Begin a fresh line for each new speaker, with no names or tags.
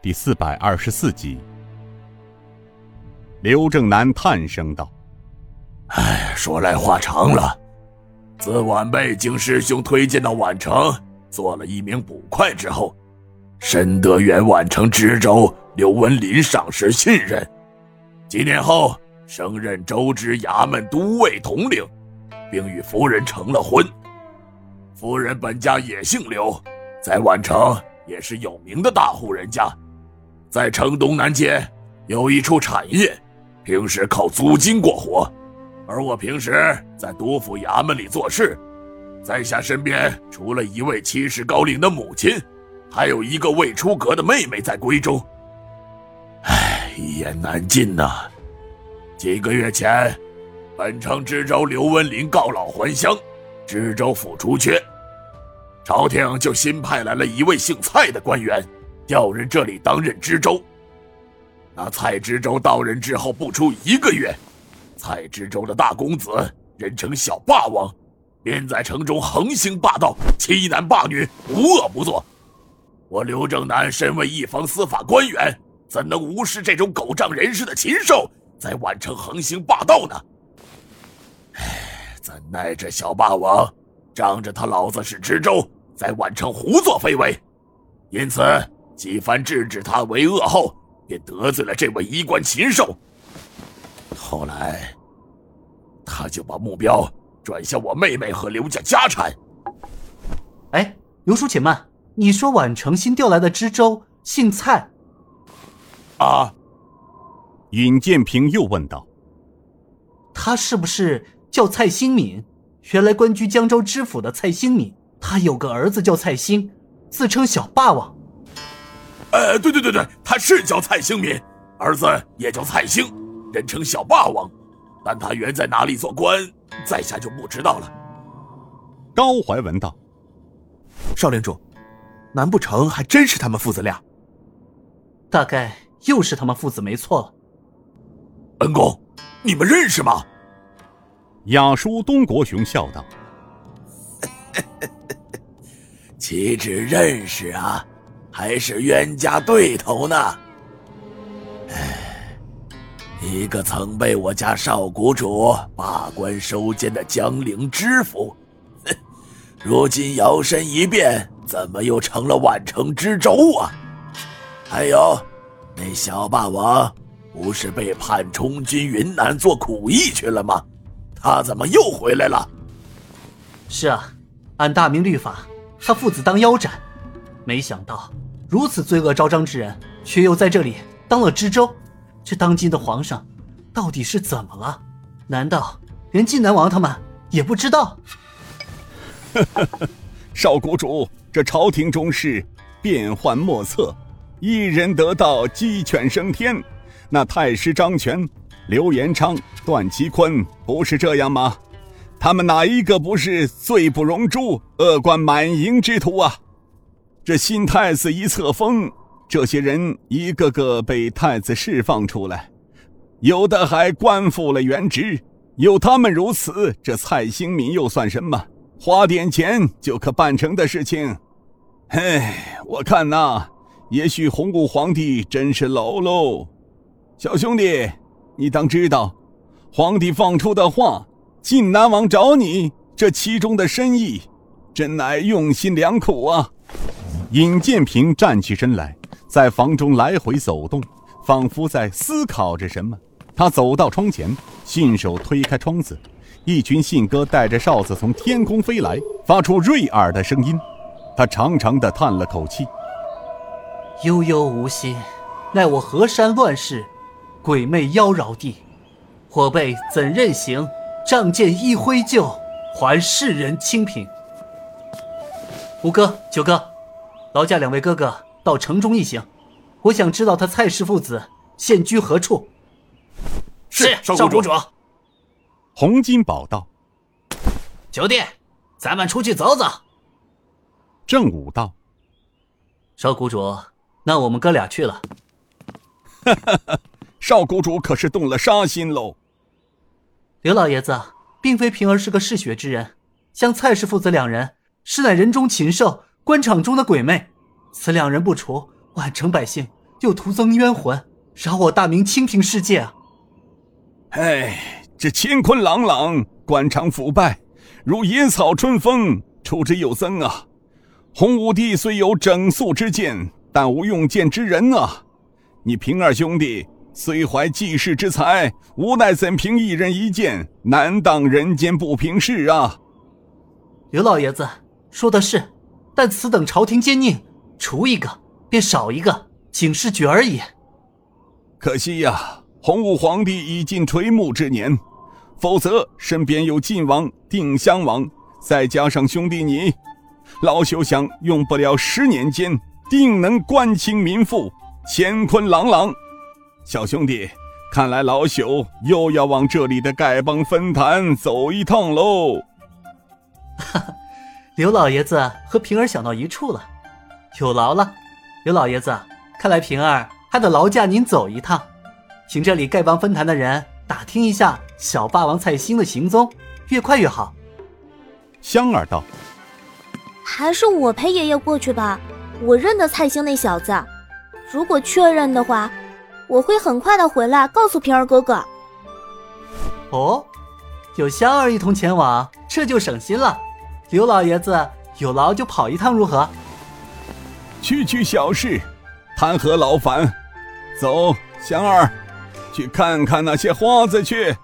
第四百二十四集。刘正南叹声道：“
哎，说来话长了。自晚辈经师兄推荐到宛城做了一名捕快之后，深得原宛城知州刘文林赏识信任。几年后，升任州知衙门都尉统领，并与夫人成了婚。夫人本家也姓刘，在宛城也是有名的大户人家，在城东南街有一处产业。”平时靠租金过活，而我平时在督府衙门里做事，在下身边除了一位七十高龄的母亲，还有一个未出阁的妹妹在闺中。唉，一言难尽呐。几个月前，本城知州刘文林告老还乡，知州府出缺，朝廷就新派来了一位姓蔡的官员，调任这里当任知州。那蔡知州到任之后不出一个月，蔡知州的大公子人称小霸王，便在城中横行霸道，欺男霸女，无恶不作。我刘正南身为一方司法官员，怎能无视这种狗仗人势的禽兽在宛城横行霸道呢？唉，怎奈这小霸王仗着他老子是知州，在宛城胡作非为，因此几番制止他为恶后。便得罪了这位衣冠禽兽。后来，他就把目标转向我妹妹和刘家家产。
哎，刘叔，且慢！你说宛城新调来的知州姓蔡？
啊？
尹建平又问道：“
他是不是叫蔡兴敏？原来官居江州知府的蔡兴敏，他有个儿子叫蔡兴，自称小霸王。”
呃，对对对对，他是叫蔡兴民，儿子也叫蔡兴，人称小霸王，但他原在哪里做官，在下就不知道了。
高怀文道：“
少领主，难不成还真是他们父子俩？
大概又是他们父子没错了。”
恩公，你们认识吗？
雅叔东国雄笑道：“
岂止认识啊！”还是冤家对头呢。唉，一个曾被我家少谷主罢官收监的江陵知府，如今摇身一变，怎么又成了宛城知州啊？还有，那小霸王不是被判充军云南做苦役去了吗？他怎么又回来了？
是啊，按大明律法，他父子当腰斩，没想到。如此罪恶昭彰之人，却又在这里当了知州，这当今的皇上到底是怎么了？难道连晋南王他们也不知道？
少谷主，这朝廷中事变幻莫测，一人得道鸡犬升天。那太师张权、刘延昌、段其坤不是这样吗？他们哪一个不是罪不容诛、恶贯满盈之徒啊？这新太子一册封，这些人一个个被太子释放出来，有的还官复了原职。有他们如此，这蔡兴敏又算什么？花点钱就可办成的事情。唉，我看呐，也许洪武皇帝真是老喽。小兄弟，你当知道，皇帝放出的话，晋南王找你，这其中的深意，真乃用心良苦啊。尹建平站起身来，在房中来回走动，仿佛在思考着什么。他走到窗前，信手推开窗子，一群信鸽带着哨子从天空飞来，发出锐耳的声音。他长长的叹了口气：“
悠悠无心，奈我河山乱世，鬼魅妖娆地，我辈怎任行？仗剑一挥就还世人清平。”五哥，九哥。劳驾两位哥哥到城中一行，我想知道他蔡氏父子现居何处。
是少公主。
洪金宝道：“
九弟，咱们出去走走。”
正武道：“
少谷主，那我们哥俩去了。”
哈哈哈！少谷主可是动了杀心喽。
刘老爷子并非平儿是个嗜血之人，像蔡氏父子两人，实乃人中禽兽。官场中的鬼魅，此两人不除，宛城百姓又徒增冤魂，扰我大明清平世界啊！
哎，这乾坤朗朗，官场腐败，如野草春风，出之有增啊！洪武帝虽有整肃之见，但无用剑之人啊！你平儿兄弟虽怀济世之才，无奈怎凭一人一剑，难当人间不平事啊！
刘老爷子说的是，但此等朝廷奸佞，除一个便少一个，仅是举而已。
可惜呀，洪武皇帝已近垂暮之年，否则身边有晋王、定襄王，再加上兄弟你，老朽想用不了十年间，定能官清民富，乾坤朗朗。小兄弟，看来老朽又要往这里的丐帮分坛走一趟喽。
哈哈，刘老爷子和平儿想到一处了，有劳了。刘老爷子，看来平儿还得劳驾您走一趟，请这里丐帮分坛的人打听一下小霸王蔡兴的行踪，越快越好。
香儿道：“
还是我陪爷爷过去吧，我认得蔡兴那小子。如果确认的话，我会很快的回来告诉平儿哥哥。”
哦，有香儿一同前往，这就省心了。刘老爷子有劳就跑一趟如何？
区区小事，谈何劳烦？走，祥儿，去看看那些花子去。